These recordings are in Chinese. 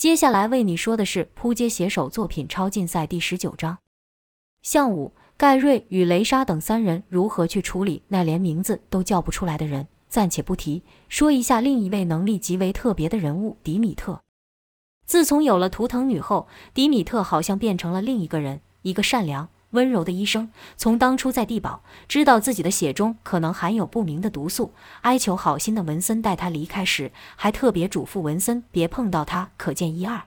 接下来为你说的是扑街写手作品超竞赛第十九章。项武、盖瑞与雷莎等三人如何去处理那连名字都叫不出来的人，暂且不提。说一下另一位能力极为特别的人物——迪米特。自从有了图腾女后，迪米特好像变成了另一个人，一个善良。温柔的医生，从当初在地堡知道自己的血中可能含有不明的毒素，哀求好心的文森带他离开时，还特别嘱咐文森别碰到他，可见一二。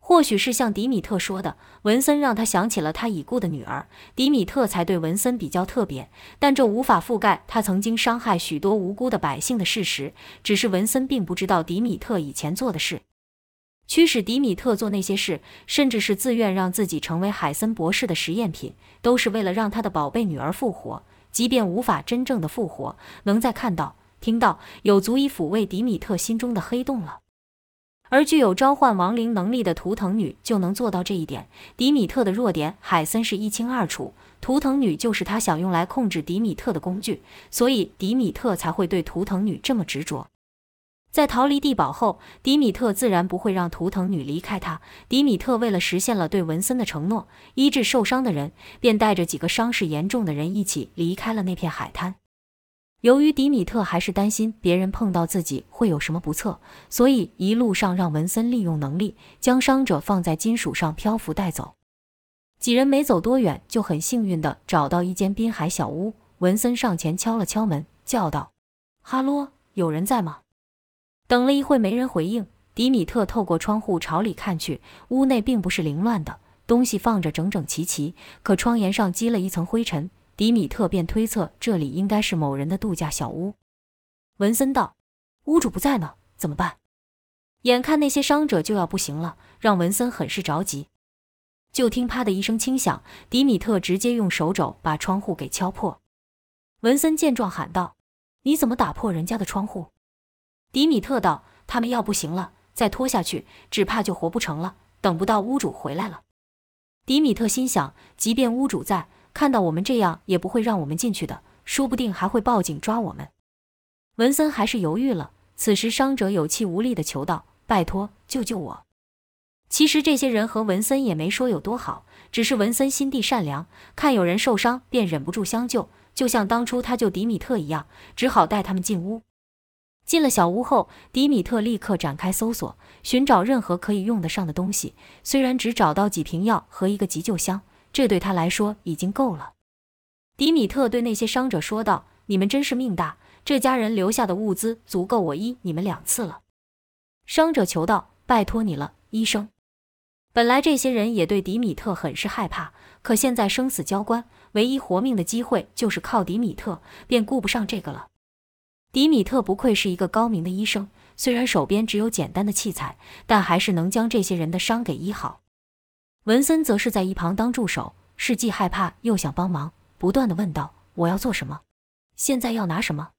或许是像迪米特说的，文森让他想起了他已故的女儿，迪米特才对文森比较特别。但这无法覆盖他曾经伤害许多无辜的百姓的事实，只是文森并不知道迪米特以前做的事。驱使迪米特做那些事，甚至是自愿让自己成为海森博士的实验品，都是为了让他的宝贝女儿复活。即便无法真正的复活，能再看到、听到，有足以抚慰迪米特心中的黑洞了。而具有召唤亡灵能力的图腾女就能做到这一点。迪米特的弱点，海森是一清二楚。图腾女就是他想用来控制迪米特的工具，所以迪米特才会对图腾女这么执着。在逃离地堡后，迪米特自然不会让图腾女离开他。迪米特为了实现了对文森的承诺，医治受伤的人，便带着几个伤势严重的人一起离开了那片海滩。由于迪米特还是担心别人碰到自己会有什么不测，所以一路上让文森利用能力将伤者放在金属上漂浮带走。几人没走多远，就很幸运地找到一间滨海小屋。文森上前敲了敲门，叫道：“哈喽，有人在吗？”等了一会没人回应，迪米特透过窗户朝里看去，屋内并不是凌乱的，东西放着整整齐齐，可窗沿上积了一层灰尘。迪米特便推测这里应该是某人的度假小屋。文森道：“屋主不在呢，怎么办？”眼看那些伤者就要不行了，让文森很是着急。就听啪的一声轻响，迪米特直接用手肘把窗户给敲破。文森见状喊道：“你怎么打破人家的窗户？”迪米特道：“他们要不行了，再拖下去，只怕就活不成了。等不到屋主回来了。”迪米特心想：即便屋主在，看到我们这样，也不会让我们进去的，说不定还会报警抓我们。文森还是犹豫了。此时，伤者有气无力地求道：“拜托，救救我！”其实这些人和文森也没说有多好，只是文森心地善良，看有人受伤便忍不住相救，就像当初他救迪米特一样，只好带他们进屋。进了小屋后，迪米特立刻展开搜索，寻找任何可以用得上的东西。虽然只找到几瓶药和一个急救箱，这对他来说已经够了。迪米特对那些伤者说道：“你们真是命大，这家人留下的物资足够我医你们两次了。”伤者求道：“拜托你了，医生。”本来这些人也对迪米特很是害怕，可现在生死交关，唯一活命的机会就是靠迪米特，便顾不上这个了。迪米特不愧是一个高明的医生，虽然手边只有简单的器材，但还是能将这些人的伤给医好。文森则是在一旁当助手，是既害怕又想帮忙，不断的问道：“我要做什么？现在要拿什么？”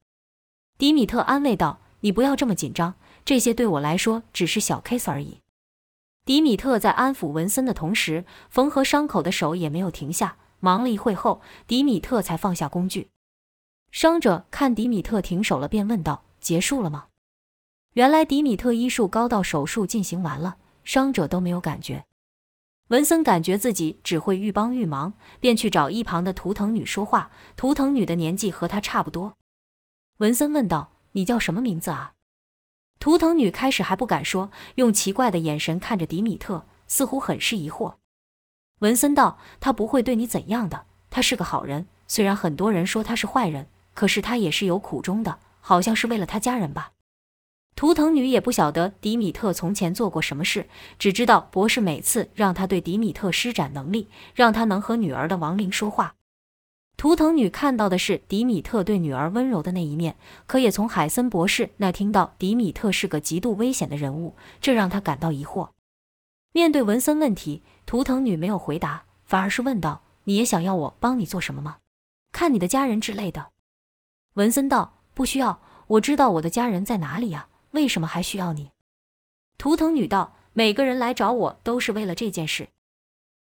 迪米特安慰道：“你不要这么紧张，这些对我来说只是小 case 而已。”迪米特在安抚文森的同时，缝合伤口的手也没有停下。忙了一会后，迪米特才放下工具。伤者看迪米特停手了，便问道：“结束了吗？”原来迪米特医术高到手术进行完了，伤者都没有感觉。文森感觉自己只会愈帮愈忙，便去找一旁的图腾女说话。图腾女的年纪和他差不多。文森问道：“你叫什么名字啊？”图腾女开始还不敢说，用奇怪的眼神看着迪米特，似乎很是疑惑。文森道：“他不会对你怎样的，他是个好人。虽然很多人说他是坏人。”可是他也是有苦衷的，好像是为了他家人吧。图腾女也不晓得迪米特从前做过什么事，只知道博士每次让他对迪米特施展能力，让他能和女儿的亡灵说话。图腾女看到的是迪米特对女儿温柔的那一面，可也从海森博士那听到迪米特是个极度危险的人物，这让他感到疑惑。面对文森问题，图腾女没有回答，反而是问道：“你也想要我帮你做什么吗？看你的家人之类的。”文森道：“不需要，我知道我的家人在哪里呀，为什么还需要你？”图腾女道：“每个人来找我都是为了这件事。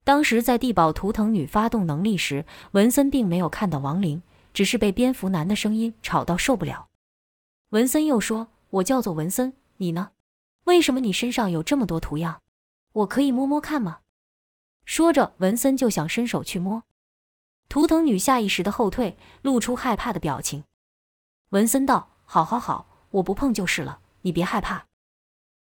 当时在地堡，图腾女发动能力时，文森并没有看到亡灵，只是被蝙蝠男的声音吵到受不了。”文森又说：“我叫做文森，你呢？为什么你身上有这么多图样？我可以摸摸看吗？”说着，文森就想伸手去摸。图腾女下意识的后退，露出害怕的表情。文森道：“好好好，我不碰就是了，你别害怕。”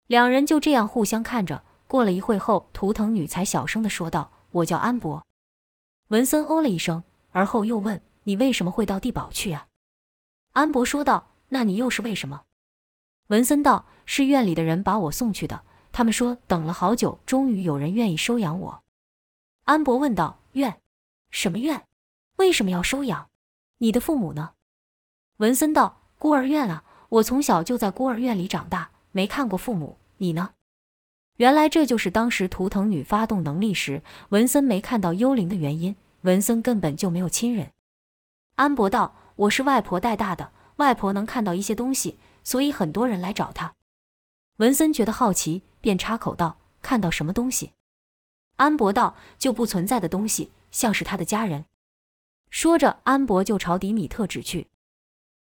两人就这样互相看着。过了一会后，图腾女才小声的说道：“我叫安博。”文森哦了一声，而后又问：“你为什么会到地堡去啊？”安博说道：“那你又是为什么？”文森道：“是院里的人把我送去的，他们说等了好久，终于有人愿意收养我。”安博问道：“院？什么院？为什么要收养？你的父母呢？”文森道：“孤儿院啊，我从小就在孤儿院里长大，没看过父母。你呢？”原来这就是当时图腾女发动能力时，文森没看到幽灵的原因。文森根本就没有亲人。安博道：“我是外婆带大的，外婆能看到一些东西，所以很多人来找她。”文森觉得好奇，便插口道：“看到什么东西？”安博道：“就不存在的东西，像是他的家人。”说着，安博就朝迪米特指去。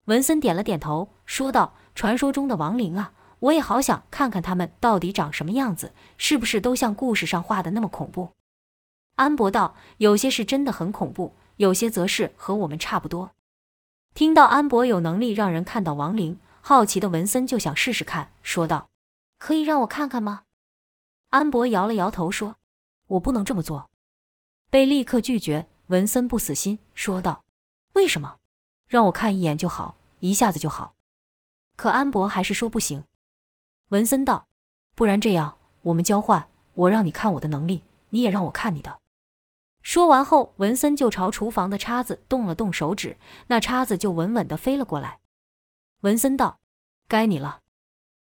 文森点了点头，说道：“传说中的亡灵啊，我也好想看看他们到底长什么样子，是不是都像故事上画的那么恐怖？”安博道：“有些是真的很恐怖，有些则是和我们差不多。”听到安博有能力让人看到亡灵，好奇的文森就想试试看，说道：“可以让我看看吗？”安博摇了摇头说。我不能这么做，被立刻拒绝。文森不死心，说道：“为什么？让我看一眼就好，一下子就好。”可安博还是说不行。文森道：“不然这样，我们交换，我让你看我的能力，你也让我看你的。”说完后，文森就朝厨房的叉子动了动手指，那叉子就稳稳地飞了过来。文森道：“该你了。”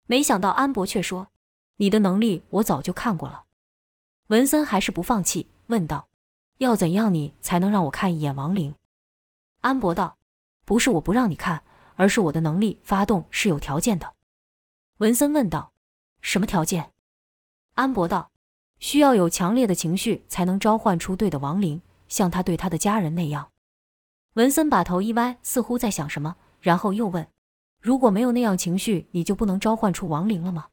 没想到安博却说：“你的能力我早就看过了。”文森还是不放弃，问道：“要怎样你才能让我看一眼亡灵？”安博道：“不是我不让你看，而是我的能力发动是有条件的。”文森问道：“什么条件？”安博道：“需要有强烈的情绪才能召唤出对的亡灵，像他对他的家人那样。”文森把头一歪，似乎在想什么，然后又问：“如果没有那样情绪，你就不能召唤出亡灵了吗？”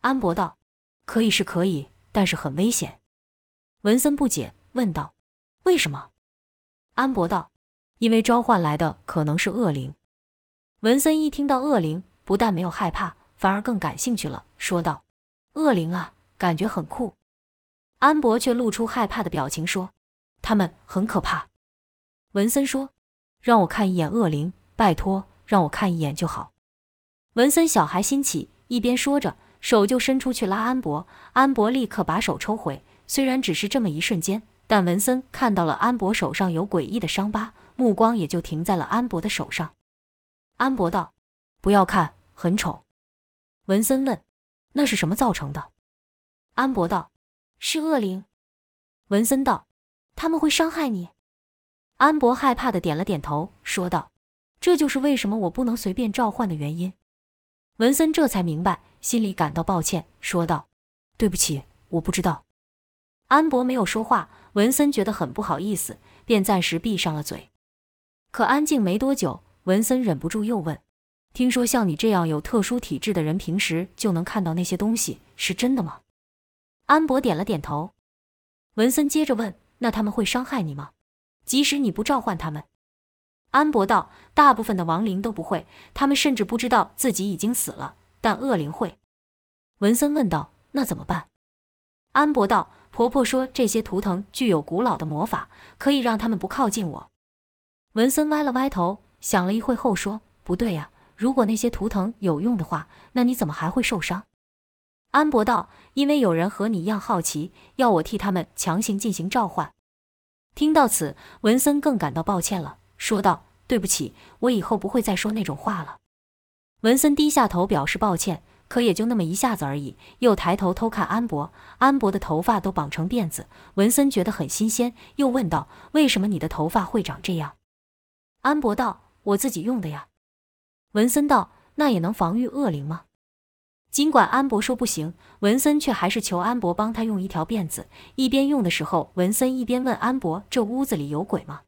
安博道：“可以是可以。”但是很危险，文森不解问道：“为什么？”安博道：“因为召唤来的可能是恶灵。”文森一听到恶灵，不但没有害怕，反而更感兴趣了，说道：“恶灵啊，感觉很酷。”安博却露出害怕的表情，说：“他们很可怕。”文森说：“让我看一眼恶灵，拜托，让我看一眼就好。”文森小孩心起，一边说着。手就伸出去拉安博，安博立刻把手抽回。虽然只是这么一瞬间，但文森看到了安博手上有诡异的伤疤，目光也就停在了安博的手上。安博道：“不要看，很丑。”文森问：“那是什么造成的？”安博道：“是恶灵。”文森道：“他们会伤害你？”安博害怕的点了点头，说道：“这就是为什么我不能随便召唤的原因。”文森这才明白。心里感到抱歉，说道：“对不起，我不知道。”安博没有说话，文森觉得很不好意思，便暂时闭上了嘴。可安静没多久，文森忍不住又问：“听说像你这样有特殊体质的人，平时就能看到那些东西，是真的吗？”安博点了点头。文森接着问：“那他们会伤害你吗？即使你不召唤他们？”安博道：“大部分的亡灵都不会，他们甚至不知道自己已经死了。”但恶灵会，文森问道：“那怎么办？”安博道：“婆婆说这些图腾具有古老的魔法，可以让他们不靠近我。”文森歪了歪头，想了一会后说：“不对呀，如果那些图腾有用的话，那你怎么还会受伤？”安博道：“因为有人和你一样好奇，要我替他们强行进行召唤。”听到此，文森更感到抱歉了，说道：“对不起，我以后不会再说那种话了。”文森低下头表示抱歉，可也就那么一下子而已。又抬头偷看安博，安博的头发都绑成辫子。文森觉得很新鲜，又问道：“为什么你的头发会长这样？”安博道：“我自己用的呀。”文森道：“那也能防御恶灵吗？”尽管安博说不行，文森却还是求安博帮他用一条辫子。一边用的时候，文森一边问安博：“这屋子里有鬼吗？”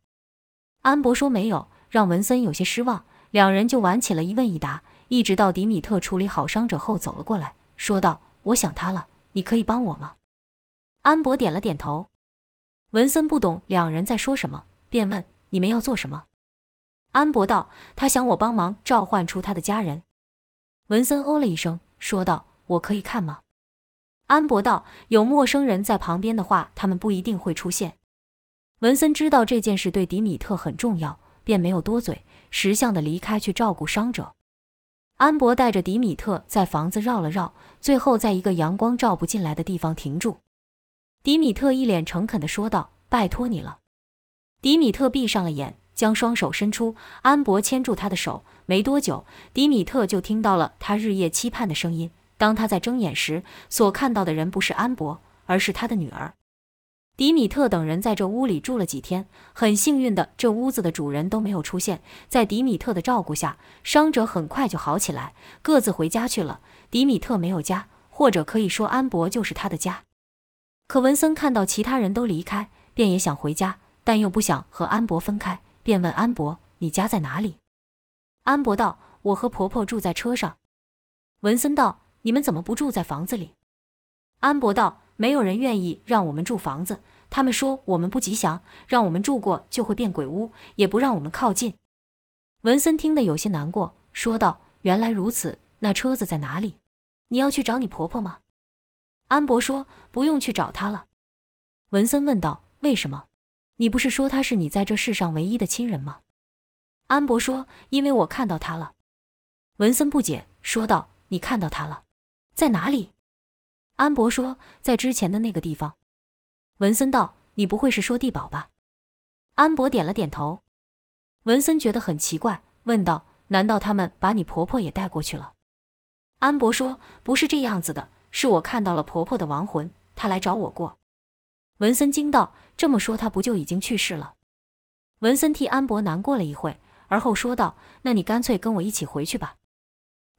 安博说没有，让文森有些失望。两人就玩起了一问一答。一直到迪米特处理好伤者后走了过来，说道：“我想他了，你可以帮我吗？”安博点了点头。文森不懂两人在说什么，便问：“你们要做什么？”安博道：“他想我帮忙召唤出他的家人。”文森哦了一声，说道：“我可以看吗？”安博道：“有陌生人在旁边的话，他们不一定会出现。”文森知道这件事对迪米特很重要，便没有多嘴，识相的离开去照顾伤者。安博带着迪米特在房子绕了绕，最后在一个阳光照不进来的地方停住。迪米特一脸诚恳地说道：“拜托你了。”迪米特闭上了眼。将双手伸出，安博牵住他的手。没多久，迪米特就听到了他日夜期盼的声音。当他在睁眼时，所看到的人不是安博，而是他的女儿。迪米特等人在这屋里住了几天，很幸运的，这屋子的主人都没有出现。在迪米特的照顾下，伤者很快就好起来，各自回家去了。迪米特没有家，或者可以说安博就是他的家。可文森看到其他人都离开，便也想回家，但又不想和安博分开。便问安博：“你家在哪里？”安博道：“我和婆婆住在车上。”文森道：“你们怎么不住在房子里？”安博道：“没有人愿意让我们住房子，他们说我们不吉祥，让我们住过就会变鬼屋，也不让我们靠近。”文森听得有些难过，说道：“原来如此，那车子在哪里？你要去找你婆婆吗？”安博说：“不用去找她了。”文森问道：“为什么？”你不是说他是你在这世上唯一的亲人吗？安博说：“因为我看到他了。”文森不解说道：“你看到他了，在哪里？”安博说：“在之前的那个地方。”文森道：“你不会是说地堡吧？”安博点了点头。文森觉得很奇怪，问道：“难道他们把你婆婆也带过去了？”安博说：“不是这样子的，是我看到了婆婆的亡魂，她来找我过。”文森惊道。这么说，他不就已经去世了？文森替安博难过了一会，而后说道：“那你干脆跟我一起回去吧。”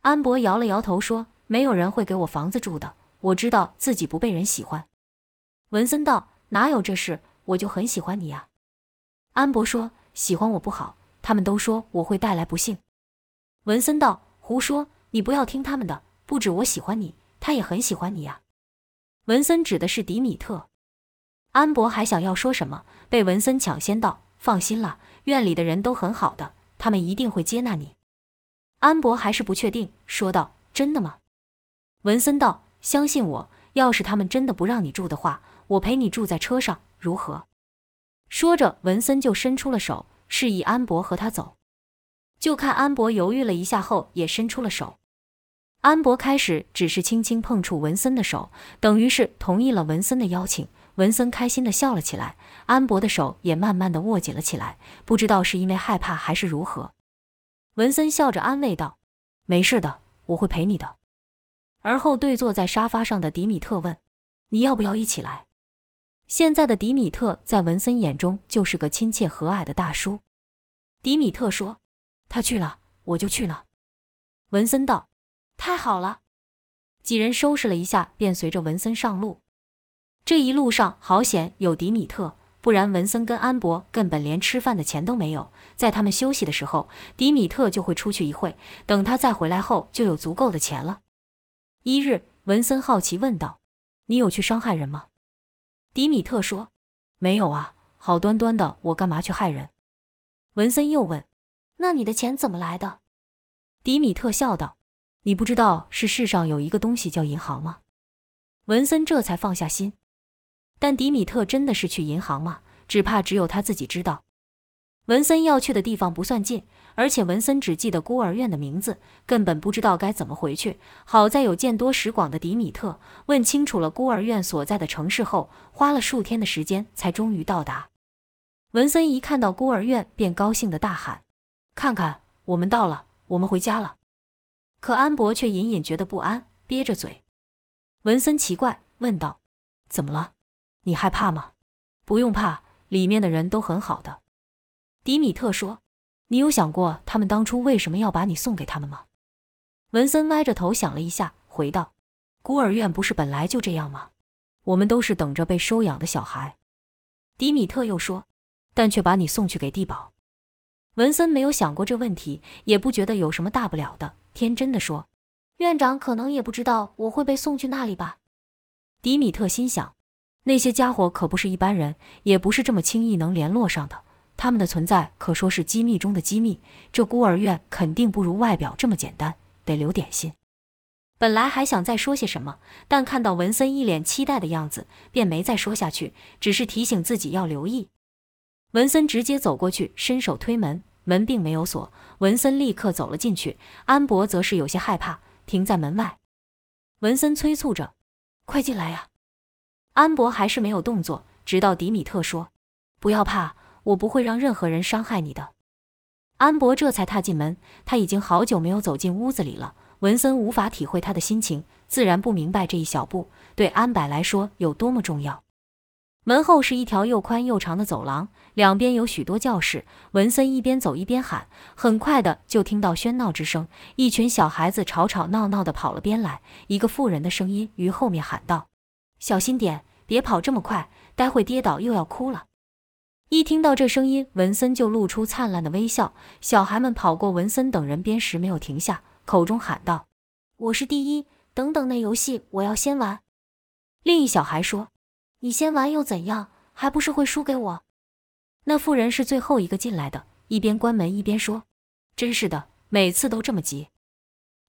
安博摇了摇头说：“没有人会给我房子住的，我知道自己不被人喜欢。”文森道：“哪有这事？我就很喜欢你呀。”安博说：“喜欢我不好，他们都说我会带来不幸。”文森道：“胡说！你不要听他们的。不止我喜欢你，他也很喜欢你呀。”文森指的是迪米特。安博还想要说什么，被文森抢先道：“放心了，院里的人都很好的，他们一定会接纳你。”安博还是不确定，说道：“真的吗？”文森道：“相信我，要是他们真的不让你住的话，我陪你住在车上，如何？”说着，文森就伸出了手，示意安博和他走。就看安博犹豫了一下后，也伸出了手。安博开始只是轻轻碰触文森的手，等于是同意了文森的邀请。文森开心地笑了起来，安博的手也慢慢地握紧了起来，不知道是因为害怕还是如何。文森笑着安慰道：“没事的，我会陪你的。”而后对坐在沙发上的迪米特问：“你要不要一起来？”现在的迪米特在文森眼中就是个亲切和蔼的大叔。迪米特说：“他去了，我就去了。”文森道：“太好了。”几人收拾了一下，便随着文森上路。这一路上好险有迪米特，不然文森跟安博根本连吃饭的钱都没有。在他们休息的时候，迪米特就会出去一会，等他再回来后就有足够的钱了。一日，文森好奇问道：“你有去伤害人吗？”迪米特说：“没有啊，好端端的，我干嘛去害人？”文森又问：“那你的钱怎么来的？”迪米特笑道：“你不知道是世上有一个东西叫银行吗？”文森这才放下心。但迪米特真的是去银行吗？只怕只有他自己知道。文森要去的地方不算近，而且文森只记得孤儿院的名字，根本不知道该怎么回去。好在有见多识广的迪米特问清楚了孤儿院所在的城市后，花了数天的时间才终于到达。文森一看到孤儿院，便高兴地大喊：“看看，我们到了，我们回家了！”可安博却隐隐觉得不安，憋着嘴。文森奇怪问道：“怎么了？”你害怕吗？不用怕，里面的人都很好的。迪米特说：“你有想过他们当初为什么要把你送给他们吗？”文森歪着头想了一下，回道：“孤儿院不是本来就这样吗？我们都是等着被收养的小孩。”迪米特又说：“但却把你送去给地堡。”文森没有想过这问题，也不觉得有什么大不了的，天真的说：“院长可能也不知道我会被送去那里吧。迪米特心想，那些家伙可不是一般人，也不是这么轻易能联络上的。他们的存在可说是机密中的机密。这孤儿院肯定不如外表这么简单，得留点心。本来还想再说些什么，但看到文森一脸期待的样子，便没再说下去，只是提醒自己要留意。文森直接走过去，伸手推门，门并没有锁。文森立刻走了进去，安博则是有些害怕，停在门外。文森催促着：“快进来呀！”安博还是没有动作，直到迪米特说：“不要怕，我不会让任何人伤害你的。”安博这才踏进门，他已经好久没有走进屋子里了。文森无法体会他的心情，自然不明白这一小步对安柏来说有多么重要。门后是一条又宽又长的走廊，两边有许多教室。文森一边走一边喊，很快的就听到喧闹之声，一群小孩子吵吵闹闹的跑了边来。一个妇人的声音于后面喊道：“小心点，别跑这么快，待会跌倒又要哭了。”一听到这声音，文森就露出灿烂的微笑。小孩们跑过文森等人边时没有停下。口中喊道：“我是第一，等等那游戏我要先玩。”另一小孩说：“你先玩又怎样？还不是会输给我？”那妇人是最后一个进来的，一边关门一边说：“真是的，每次都这么急。”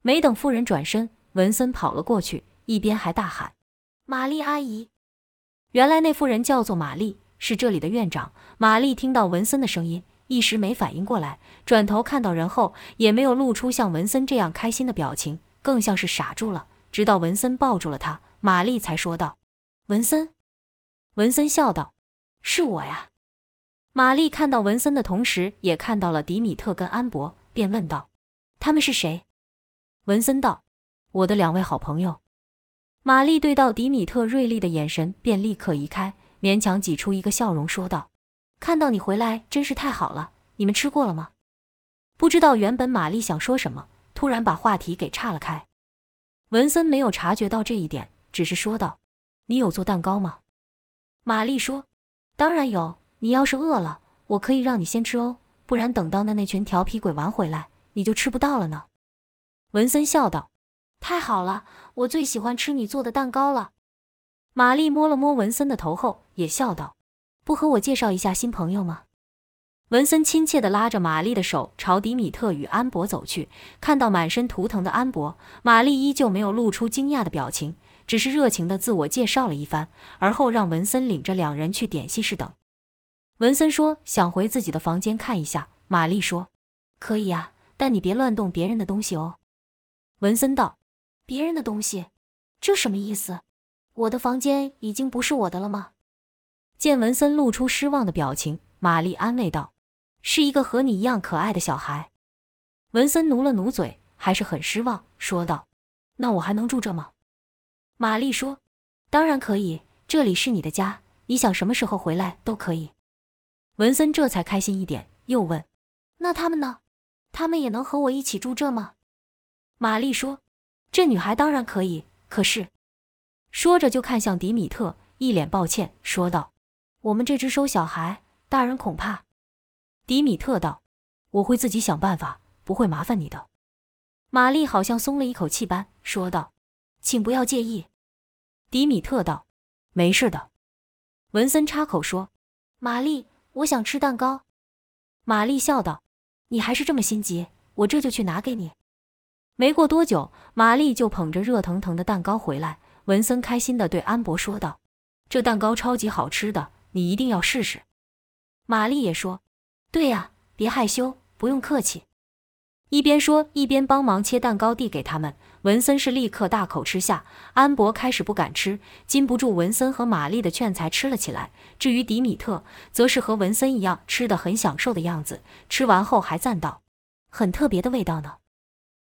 没等妇人转身，文森跑了过去，一边还大喊：“玛丽阿姨！”原来那妇人叫做玛丽，是这里的院长。玛丽听到文森的声音。一时没反应过来，转头看到人后，也没有露出像文森这样开心的表情，更像是傻住了。直到文森抱住了他，玛丽才说道：“文森。”文森笑道：“是我呀。”玛丽看到文森的同时，也看到了迪米特跟安博，便问道：“他们是谁？”文森道：“我的两位好朋友。”玛丽对到迪米特锐利的眼神，便立刻移开，勉强挤出一个笑容，说道。看到你回来真是太好了。你们吃过了吗？不知道原本玛丽想说什么，突然把话题给岔了开。文森没有察觉到这一点，只是说道：“你有做蛋糕吗？”玛丽说：“当然有。你要是饿了，我可以让你先吃哦，不然等到那那群调皮鬼玩回来，你就吃不到了呢。”文森笑道：“太好了，我最喜欢吃你做的蛋糕了。”玛丽摸了摸文森的头后，也笑道。不和我介绍一下新朋友吗？文森亲切地拉着玛丽的手，朝迪米特与安博走去。看到满身图腾的安博，玛丽依旧没有露出惊讶的表情，只是热情地自我介绍了一番，而后让文森领着两人去点心室等。文森说想回自己的房间看一下。玛丽说：“可以啊，但你别乱动别人的东西哦。”文森道：“别人的东西？这什么意思？我的房间已经不是我的了吗？”见文森露出失望的表情，玛丽安慰道：“是一个和你一样可爱的小孩。”文森努了努嘴，还是很失望，说道：“那我还能住这吗？”玛丽说：“当然可以，这里是你的家，你想什么时候回来都可以。”文森这才开心一点，又问：“那他们呢？他们也能和我一起住这吗？”玛丽说：“这女孩当然可以，可是……”说着就看向迪米特，一脸抱歉说道。我们这只收小孩，大人恐怕。迪米特道：“我会自己想办法，不会麻烦你的。”玛丽好像松了一口气般说道：“请不要介意。”迪米特道：“没事的。”文森插口说：“玛丽，我想吃蛋糕。”玛丽笑道：“你还是这么心急，我这就去拿给你。”没过多久，玛丽就捧着热腾腾的蛋糕回来。文森开心地对安博说道：“这蛋糕超级好吃的。”你一定要试试，玛丽也说：“对呀，别害羞，不用客气。”一边说一边帮忙切蛋糕递给他们。文森是立刻大口吃下，安博开始不敢吃，禁不住文森和玛丽的劝才吃了起来。至于迪米特，则是和文森一样吃的很享受的样子，吃完后还赞道：“很特别的味道呢。”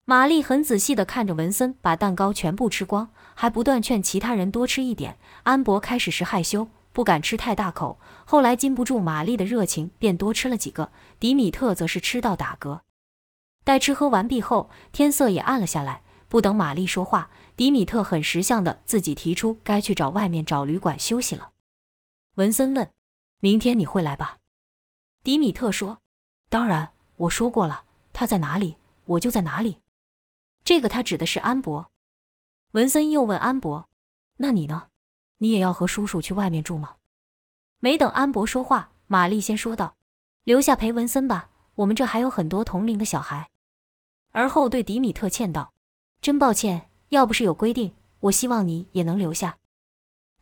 玛丽很仔细地看着文森把蛋糕全部吃光，还不断劝其他人多吃一点。安博开始时害羞。不敢吃太大口，后来禁不住玛丽的热情，便多吃了几个。迪米特则是吃到打嗝。待吃喝完毕后，天色也暗了下来。不等玛丽说话，迪米特很识相的自己提出该去找外面找旅馆休息了。文森问：“明天你会来吧？”迪米特说：“当然，我说过了，他在哪里，我就在哪里。”这个他指的是安博。文森又问安博：“那你呢？你也要和叔叔去外面住吗？”没等安博说话，玛丽先说道：“留下陪文森吧，我们这还有很多同龄的小孩。”而后对迪米特歉道：“真抱歉，要不是有规定，我希望你也能留下。”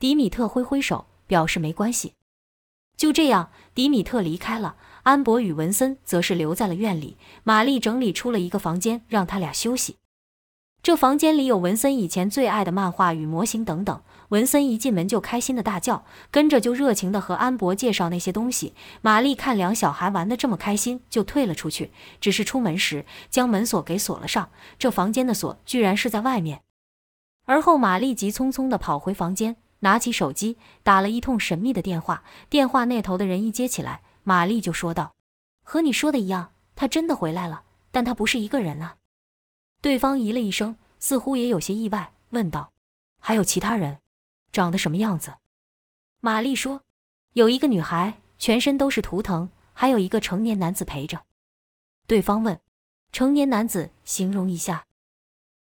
迪米特挥挥手，表示没关系。就这样，迪米特离开了，安博与文森则是留在了院里。玛丽整理出了一个房间，让他俩休息。这房间里有文森以前最爱的漫画与模型等等。文森一进门就开心的大叫，跟着就热情的和安博介绍那些东西。玛丽看两小孩玩的这么开心，就退了出去。只是出门时将门锁给锁了上，这房间的锁居然是在外面。而后，玛丽急匆匆的跑回房间，拿起手机打了一通神秘的电话。电话那头的人一接起来，玛丽就说道：“和你说的一样，他真的回来了，但他不是一个人啊。”对方咦了一声，似乎也有些意外，问道：“还有其他人？长得什么样子？”玛丽说：“有一个女孩，全身都是图腾，还有一个成年男子陪着。”对方问：“成年男子，形容一下。”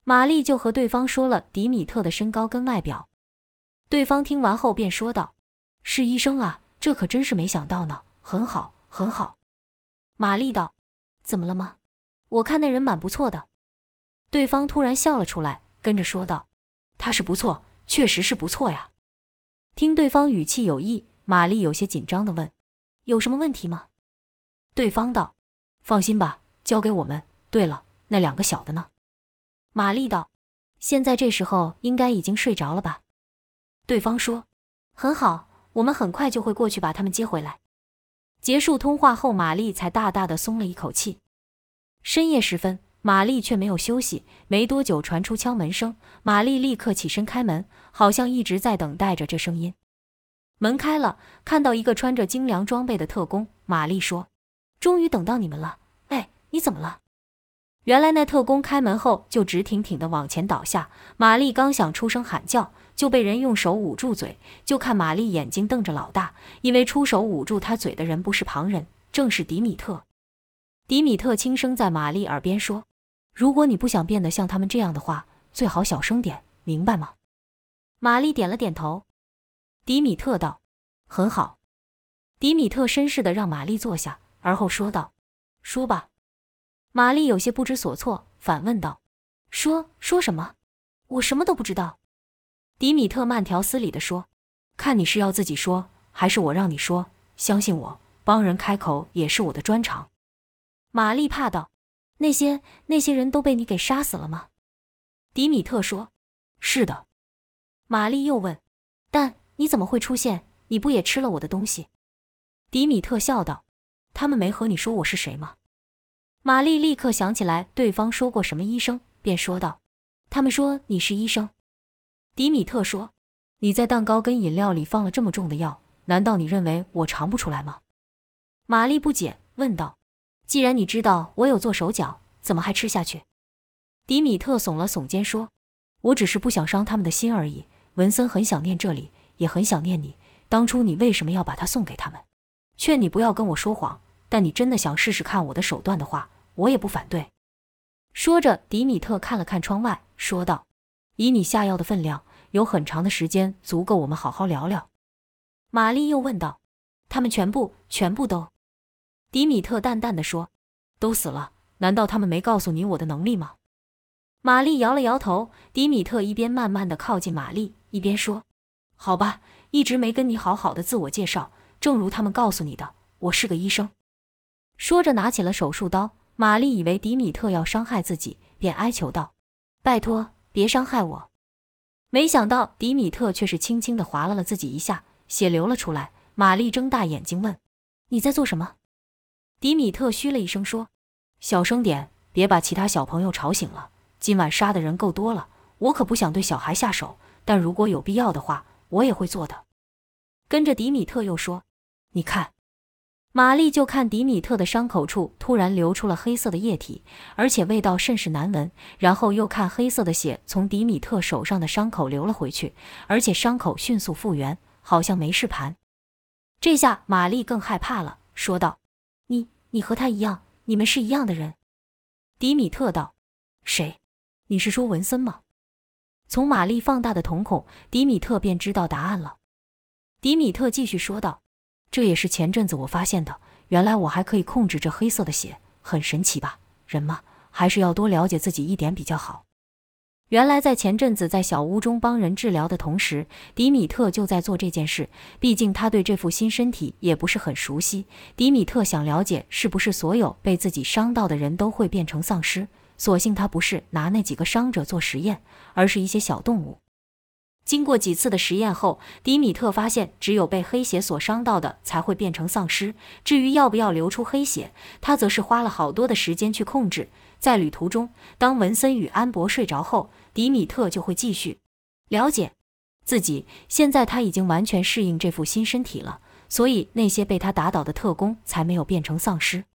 玛丽就和对方说了迪米特的身高跟外表。对方听完后便说道：“是医生啊，这可真是没想到呢，很好，很好。”玛丽道：“怎么了吗？我看那人蛮不错的。”对方突然笑了出来，跟着说道：“他是不错，确实是不错呀。”听对方语气有意，玛丽有些紧张的问：“有什么问题吗？”对方道：“放心吧，交给我们。对了，那两个小的呢？”玛丽道：“现在这时候应该已经睡着了吧？”对方说：“很好，我们很快就会过去把他们接回来。”结束通话后，玛丽才大大的松了一口气。深夜时分。玛丽却没有休息，没多久传出敲门声，玛丽立刻起身开门，好像一直在等待着这声音。门开了，看到一个穿着精良装备的特工，玛丽说：“终于等到你们了。哎，你怎么了？”原来那特工开门后就直挺挺的往前倒下，玛丽刚想出声喊叫，就被人用手捂住嘴。就看玛丽眼睛瞪着老大，因为出手捂住她嘴的人不是旁人，正是迪米特。迪米特轻声在玛丽耳边说。如果你不想变得像他们这样的话，最好小声点，明白吗？玛丽点了点头。迪米特道：“很好。”迪米特绅士的让玛丽坐下，而后说道：“说吧。”玛丽有些不知所措，反问道：“说说什么？我什么都不知道。”迪米特慢条斯理的说：“看你是要自己说，还是我让你说？相信我，帮人开口也是我的专长。”玛丽怕道。那些那些人都被你给杀死了吗？迪米特说：“是的。”玛丽又问：“但你怎么会出现？你不也吃了我的东西？”迪米特笑道：“他们没和你说我是谁吗？”玛丽立刻想起来对方说过什么医生，便说道：“他们说你是医生。”迪米特说：“你在蛋糕跟饮料里放了这么重的药，难道你认为我尝不出来吗？”玛丽不解问道。既然你知道我有做手脚，怎么还吃下去？迪米特耸了耸肩说：“我只是不想伤他们的心而已。文森很想念这里，也很想念你。当初你为什么要把它送给他们？劝你不要跟我说谎。但你真的想试试看我的手段的话，我也不反对。”说着，迪米特看了看窗外，说道：“以你下药的分量，有很长的时间足够我们好好聊聊。”玛丽又问道：“他们全部全部都？”迪米特淡淡的说：“都死了，难道他们没告诉你我的能力吗？”玛丽摇了摇头。迪米特一边慢慢的靠近玛丽，一边说：“好吧，一直没跟你好好的自我介绍。正如他们告诉你的，我是个医生。”说着拿起了手术刀。玛丽以为迪米特要伤害自己，便哀求道：“拜托，别伤害我。”没想到迪米特却是轻轻的划了了自己一下，血流了出来。玛丽睁大眼睛问：“你在做什么？”迪米特嘘了一声，说：“小声点，别把其他小朋友吵醒了。今晚杀的人够多了，我可不想对小孩下手。但如果有必要的话，我也会做的。”跟着迪米特又说：“你看。”玛丽就看迪米特的伤口处突然流出了黑色的液体，而且味道甚是难闻。然后又看黑色的血从迪米特手上的伤口流了回去，而且伤口迅速复原，好像没事盘。这下玛丽更害怕了，说道。你和他一样，你们是一样的人。迪米特道：“谁？你是说文森吗？从玛丽放大的瞳孔，迪米特便知道答案了。迪米特继续说道：“这也是前阵子我发现的。原来我还可以控制这黑色的血，很神奇吧？人嘛，还是要多了解自己一点比较好。”原来在前阵子在小屋中帮人治疗的同时，迪米特就在做这件事。毕竟他对这副新身体也不是很熟悉。迪米特想了解，是不是所有被自己伤到的人都会变成丧尸？所幸他不是拿那几个伤者做实验，而是一些小动物。经过几次的实验后，迪米特发现，只有被黑血所伤到的才会变成丧尸。至于要不要流出黑血，他则是花了好多的时间去控制。在旅途中，当文森与安博睡着后，迪米特就会继续了解自己。现在他已经完全适应这副新身体了，所以那些被他打倒的特工才没有变成丧尸。